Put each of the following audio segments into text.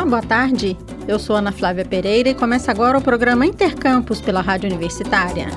Olá, boa tarde. Eu sou Ana Flávia Pereira e começa agora o programa Intercampus pela Rádio Universitária.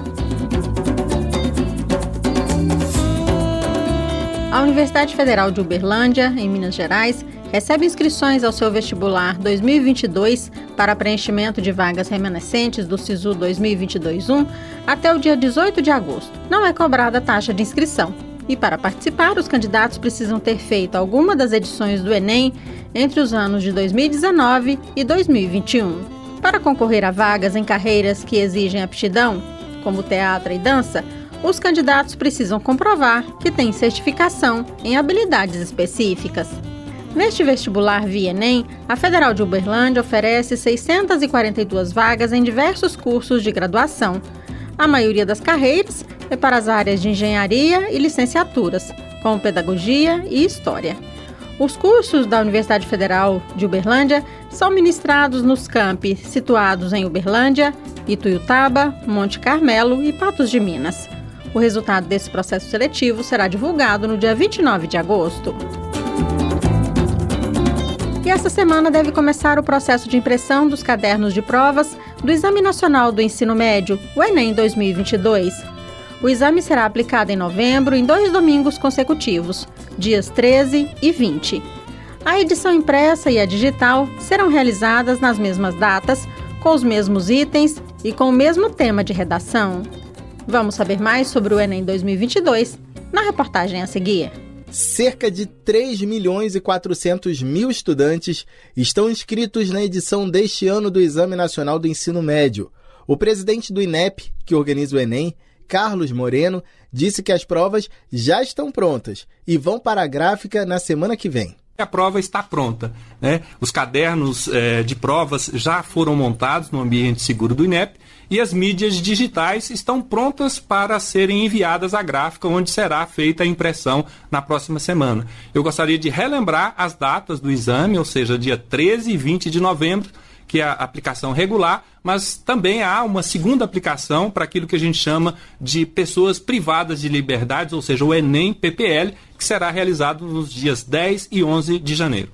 A Universidade Federal de Uberlândia, em Minas Gerais, recebe inscrições ao seu vestibular 2022 para preenchimento de vagas remanescentes do SISU 2022-1 até o dia 18 de agosto. Não é cobrada taxa de inscrição. E para participar, os candidatos precisam ter feito alguma das edições do Enem entre os anos de 2019 e 2021. Para concorrer a vagas em carreiras que exigem aptidão, como teatro e dança, os candidatos precisam comprovar que têm certificação em habilidades específicas. Neste vestibular via Enem, a Federal de Uberlândia oferece 642 vagas em diversos cursos de graduação. A maioria das carreiras é para as áreas de engenharia e licenciaturas, como pedagogia e história. Os cursos da Universidade Federal de Uberlândia são ministrados nos campi situados em Uberlândia, Ituiutaba, Monte Carmelo e Patos de Minas. O resultado desse processo seletivo será divulgado no dia 29 de agosto. E essa semana deve começar o processo de impressão dos cadernos de provas do Exame Nacional do Ensino Médio, o Enem 2022. O exame será aplicado em novembro, em dois domingos consecutivos, dias 13 e 20. A edição impressa e a digital serão realizadas nas mesmas datas, com os mesmos itens e com o mesmo tema de redação. Vamos saber mais sobre o Enem 2022 na reportagem a seguir. Cerca de 3 milhões e 400 mil estudantes estão inscritos na edição deste ano do Exame Nacional do Ensino Médio. O presidente do INEP, que organiza o Enem, Carlos Moreno, disse que as provas já estão prontas e vão para a gráfica na semana que vem. A prova está pronta. Né? Os cadernos é, de provas já foram montados no ambiente seguro do INEP e as mídias digitais estão prontas para serem enviadas à gráfica, onde será feita a impressão na próxima semana. Eu gostaria de relembrar as datas do exame, ou seja, dia 13 e 20 de novembro, que é a aplicação regular, mas também há uma segunda aplicação para aquilo que a gente chama de pessoas privadas de liberdades, ou seja, o Enem PPL, que será realizado nos dias 10 e 11 de janeiro.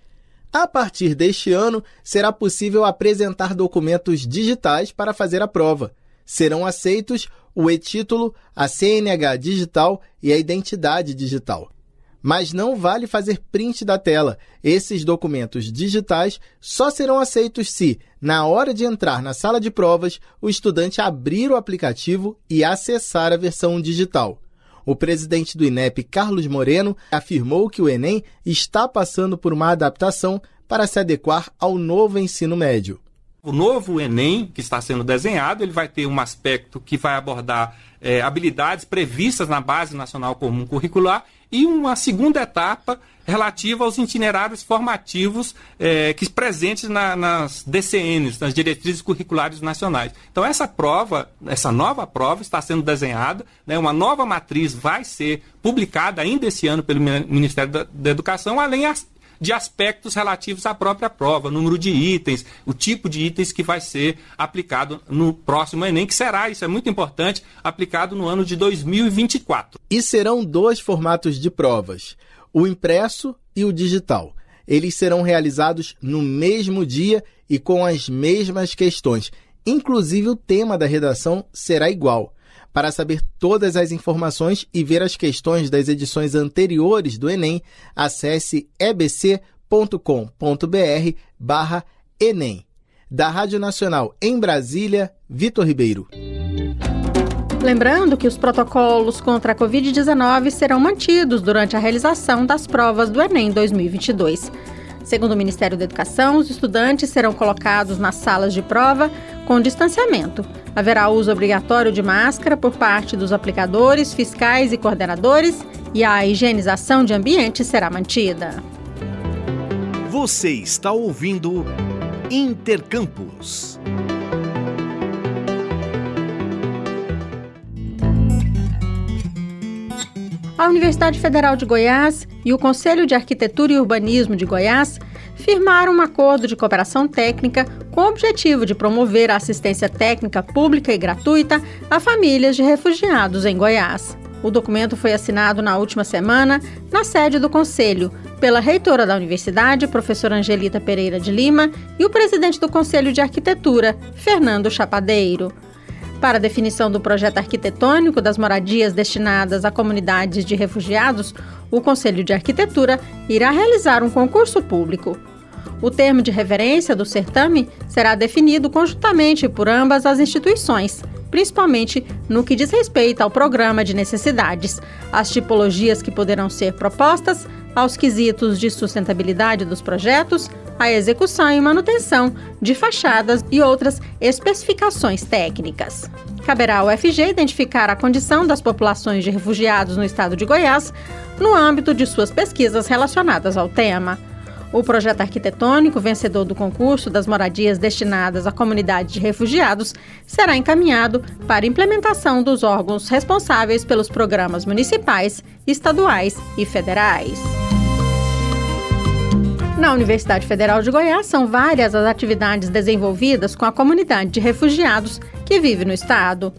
A partir deste ano, será possível apresentar documentos digitais para fazer a prova. Serão aceitos o e-título, a CNH digital e a identidade digital. Mas não vale fazer print da tela. Esses documentos digitais só serão aceitos se, na hora de entrar na sala de provas, o estudante abrir o aplicativo e acessar a versão digital. O presidente do INEP, Carlos Moreno, afirmou que o Enem está passando por uma adaptação para se adequar ao novo ensino médio. O novo Enem que está sendo desenhado, ele vai ter um aspecto que vai abordar é, habilidades previstas na Base Nacional Comum Curricular e uma segunda etapa relativa aos itinerários formativos é, que presentes na, nas DCNs, nas diretrizes curriculares nacionais. Então essa prova, essa nova prova está sendo desenhada, né, uma nova matriz vai ser publicada ainda esse ano pelo Ministério da, da Educação, além as, de aspectos relativos à própria prova, número de itens, o tipo de itens que vai ser aplicado no próximo Enem, que será, isso é muito importante, aplicado no ano de 2024. E serão dois formatos de provas: o impresso e o digital. Eles serão realizados no mesmo dia e com as mesmas questões. Inclusive, o tema da redação será igual. Para saber todas as informações e ver as questões das edições anteriores do Enem, acesse ebc.com.br barra Enem. Da Rádio Nacional em Brasília, Vitor Ribeiro. Lembrando que os protocolos contra a Covid-19 serão mantidos durante a realização das provas do Enem 2022. Segundo o Ministério da Educação, os estudantes serão colocados nas salas de prova com distanciamento. Haverá uso obrigatório de máscara por parte dos aplicadores, fiscais e coordenadores e a higienização de ambiente será mantida. Você está ouvindo Intercampus. A Universidade Federal de Goiás e o Conselho de Arquitetura e Urbanismo de Goiás firmaram um acordo de cooperação técnica com o objetivo de promover a assistência técnica pública e gratuita a famílias de refugiados em Goiás. O documento foi assinado na última semana na sede do Conselho, pela reitora da universidade, professora Angelita Pereira de Lima, e o presidente do Conselho de Arquitetura, Fernando Chapadeiro. Para a definição do projeto arquitetônico das moradias destinadas a comunidades de refugiados, o Conselho de Arquitetura irá realizar um concurso público. O termo de referência do certame será definido conjuntamente por ambas as instituições, principalmente no que diz respeito ao programa de necessidades, às tipologias que poderão ser propostas, aos quesitos de sustentabilidade dos projetos, à execução e manutenção de fachadas e outras especificações técnicas. Caberá ao FG identificar a condição das populações de refugiados no estado de Goiás no âmbito de suas pesquisas relacionadas ao tema. O projeto arquitetônico vencedor do concurso das moradias destinadas à comunidade de refugiados será encaminhado para implementação dos órgãos responsáveis pelos programas municipais, estaduais e federais. Na Universidade Federal de Goiás, são várias as atividades desenvolvidas com a comunidade de refugiados que vive no estado.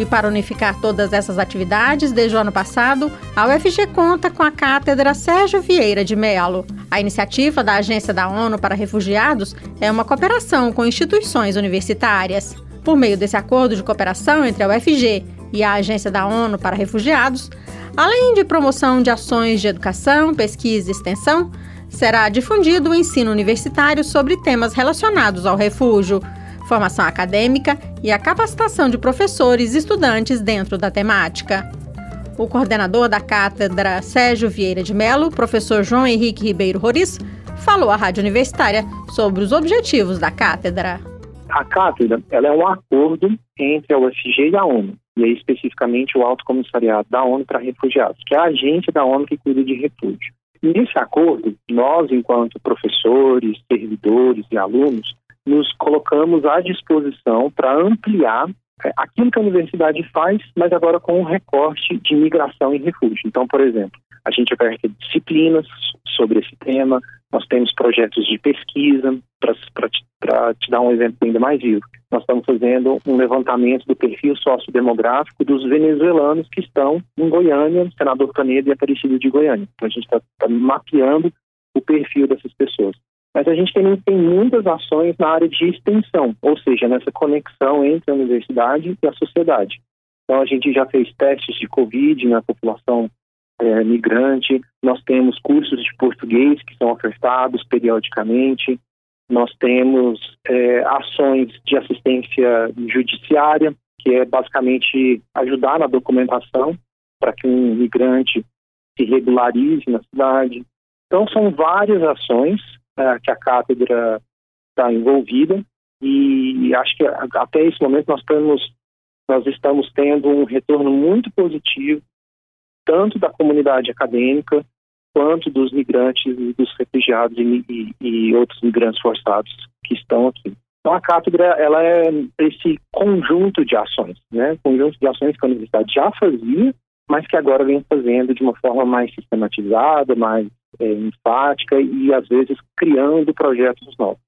E para unificar todas essas atividades, desde o ano passado, a UFG conta com a Cátedra Sérgio Vieira de Melo. A iniciativa da Agência da ONU para Refugiados é uma cooperação com instituições universitárias. Por meio desse acordo de cooperação entre a UFG e a Agência da ONU para Refugiados, além de promoção de ações de educação, pesquisa e extensão, será difundido o ensino universitário sobre temas relacionados ao refúgio formação acadêmica e a capacitação de professores e estudantes dentro da temática. O coordenador da cátedra Sérgio Vieira de Melo, professor João Henrique Ribeiro Roriz, falou à Rádio Universitária sobre os objetivos da cátedra. A cátedra ela é um acordo entre a UFG e a ONU, e aí especificamente o Alto Comissariado da ONU para Refugiados, que é a agência da ONU que cuida de refúgio. Nesse acordo, nós, enquanto professores, servidores e alunos, nos colocamos à disposição para ampliar é, aquilo que a universidade faz, mas agora com um recorte de migração e refúgio. Então, por exemplo, a gente oferta disciplinas sobre esse tema, nós temos projetos de pesquisa, para te dar um exemplo ainda mais vivo. Nós estamos fazendo um levantamento do perfil sociodemográfico dos venezuelanos que estão em Goiânia, Senador Canedo e Aparecido de Goiânia. Então, a gente está tá mapeando o perfil dessas pessoas. Mas a gente também tem muitas ações na área de extensão, ou seja, nessa conexão entre a universidade e a sociedade. Então, a gente já fez testes de Covid na população é, migrante, nós temos cursos de português que são ofertados periodicamente, nós temos é, ações de assistência judiciária, que é basicamente ajudar na documentação para que um migrante se regularize na cidade. Então, são várias ações é, que a cátedra está envolvida e acho que até esse momento nós estamos, nós estamos tendo um retorno muito positivo, tanto da comunidade acadêmica quanto dos migrantes e dos refugiados e, e, e outros migrantes forçados que estão aqui. Então a cátedra ela é esse conjunto de ações, né? Conjunto de ações que a universidade já fazia, mas que agora vem fazendo de uma forma mais sistematizada, mais é, enfática e, às vezes, criando projetos novos.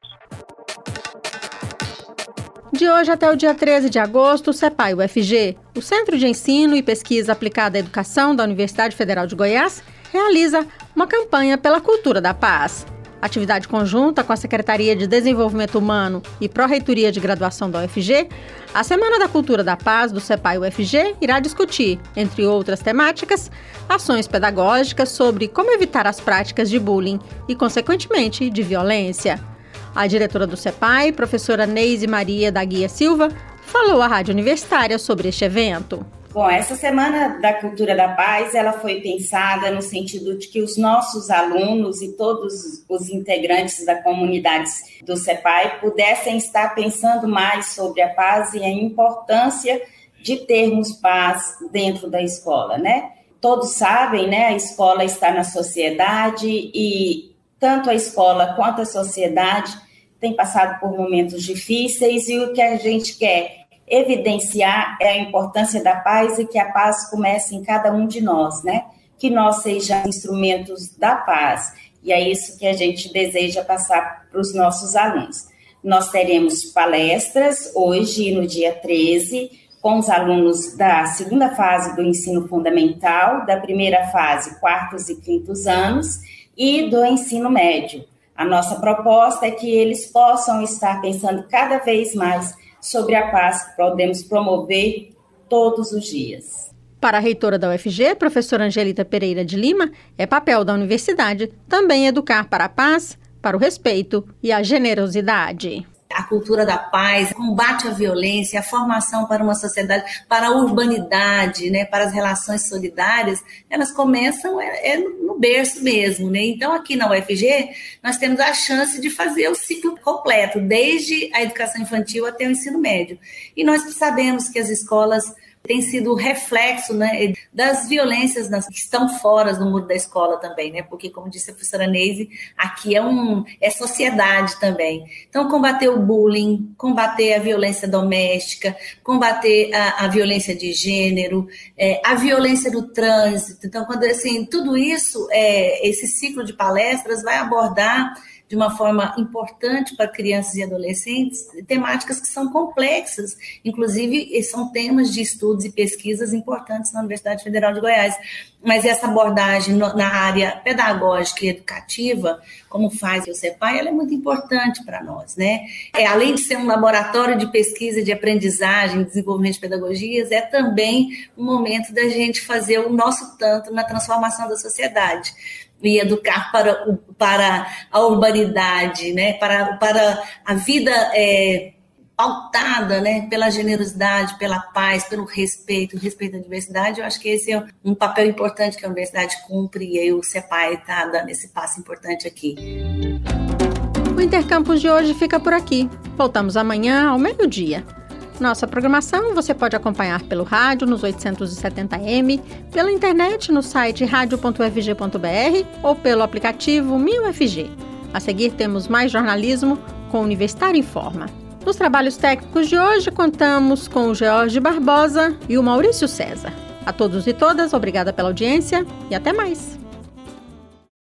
De hoje até o dia 13 de agosto, o CEPAI UFG, o Centro de Ensino e Pesquisa Aplicada à Educação da Universidade Federal de Goiás, realiza uma campanha pela cultura da paz. Atividade conjunta com a Secretaria de Desenvolvimento Humano e Pró-Reitoria de Graduação da UFG, a Semana da Cultura da Paz do CEPAI UFG irá discutir, entre outras temáticas, ações pedagógicas sobre como evitar as práticas de bullying e, consequentemente, de violência. A diretora do CEPAI, professora Neise Maria da Guia Silva, falou à Rádio Universitária sobre este evento. Bom, essa Semana da Cultura da Paz, ela foi pensada no sentido de que os nossos alunos e todos os integrantes da comunidade do CEPAI pudessem estar pensando mais sobre a paz e a importância de termos paz dentro da escola, né? Todos sabem, né? A escola está na sociedade e tanto a escola quanto a sociedade têm passado por momentos difíceis e o que a gente quer evidenciar é a importância da paz e que a paz comece em cada um de nós, né? Que nós sejamos instrumentos da paz. E é isso que a gente deseja passar para os nossos alunos. Nós teremos palestras hoje, no dia 13, com os alunos da segunda fase do ensino fundamental, da primeira fase, quartos e quintos anos. e do ensino médio. A nossa proposta é que eles possam estar pensando cada vez mais sobre a paz que podemos promover todos os dias. Para a reitora da UFG, professora Angelita Pereira de Lima, é papel da universidade também educar para a paz, para o respeito e a generosidade a cultura da paz, combate à violência, a formação para uma sociedade, para a urbanidade, né, para as relações solidárias, elas começam é, é no berço mesmo, né? Então aqui na UFG nós temos a chance de fazer o ciclo completo, desde a educação infantil até o ensino médio. E nós sabemos que as escolas tem sido reflexo né, das violências que estão fora do muro da escola também, né? Porque, como disse a professora Neise, aqui é um é sociedade também. Então, combater o bullying, combater a violência doméstica, combater a, a violência de gênero, é, a violência do trânsito. Então, quando assim, tudo isso, é, esse ciclo de palestras vai abordar de uma forma importante para crianças e adolescentes, temáticas que são complexas, inclusive são temas de estudos e pesquisas importantes na Universidade Federal de Goiás. Mas essa abordagem na área pedagógica e educativa, como faz o CEPAI, ela é muito importante para nós, né? É, além de ser um laboratório de pesquisa, de aprendizagem, desenvolvimento de pedagogias, é também um momento da gente fazer o nosso tanto na transformação da sociedade e educar para, o, para a urbanidade, né? para, para a vida é, pautada né? pela generosidade, pela paz, pelo respeito, respeito à diversidade. Eu acho que esse é um papel importante que a universidade cumpre e o CEPAI está dando esse passo importante aqui. O Intercampus de hoje fica por aqui. Voltamos amanhã ao meio-dia. Nossa programação você pode acompanhar pelo rádio nos 870m, pela internet no site radio.fg.br ou pelo aplicativo 1000FG. A seguir temos mais jornalismo com o Universitário em Forma. Nos trabalhos técnicos de hoje contamos com o George Barbosa e o Maurício César. A todos e todas, obrigada pela audiência e até mais.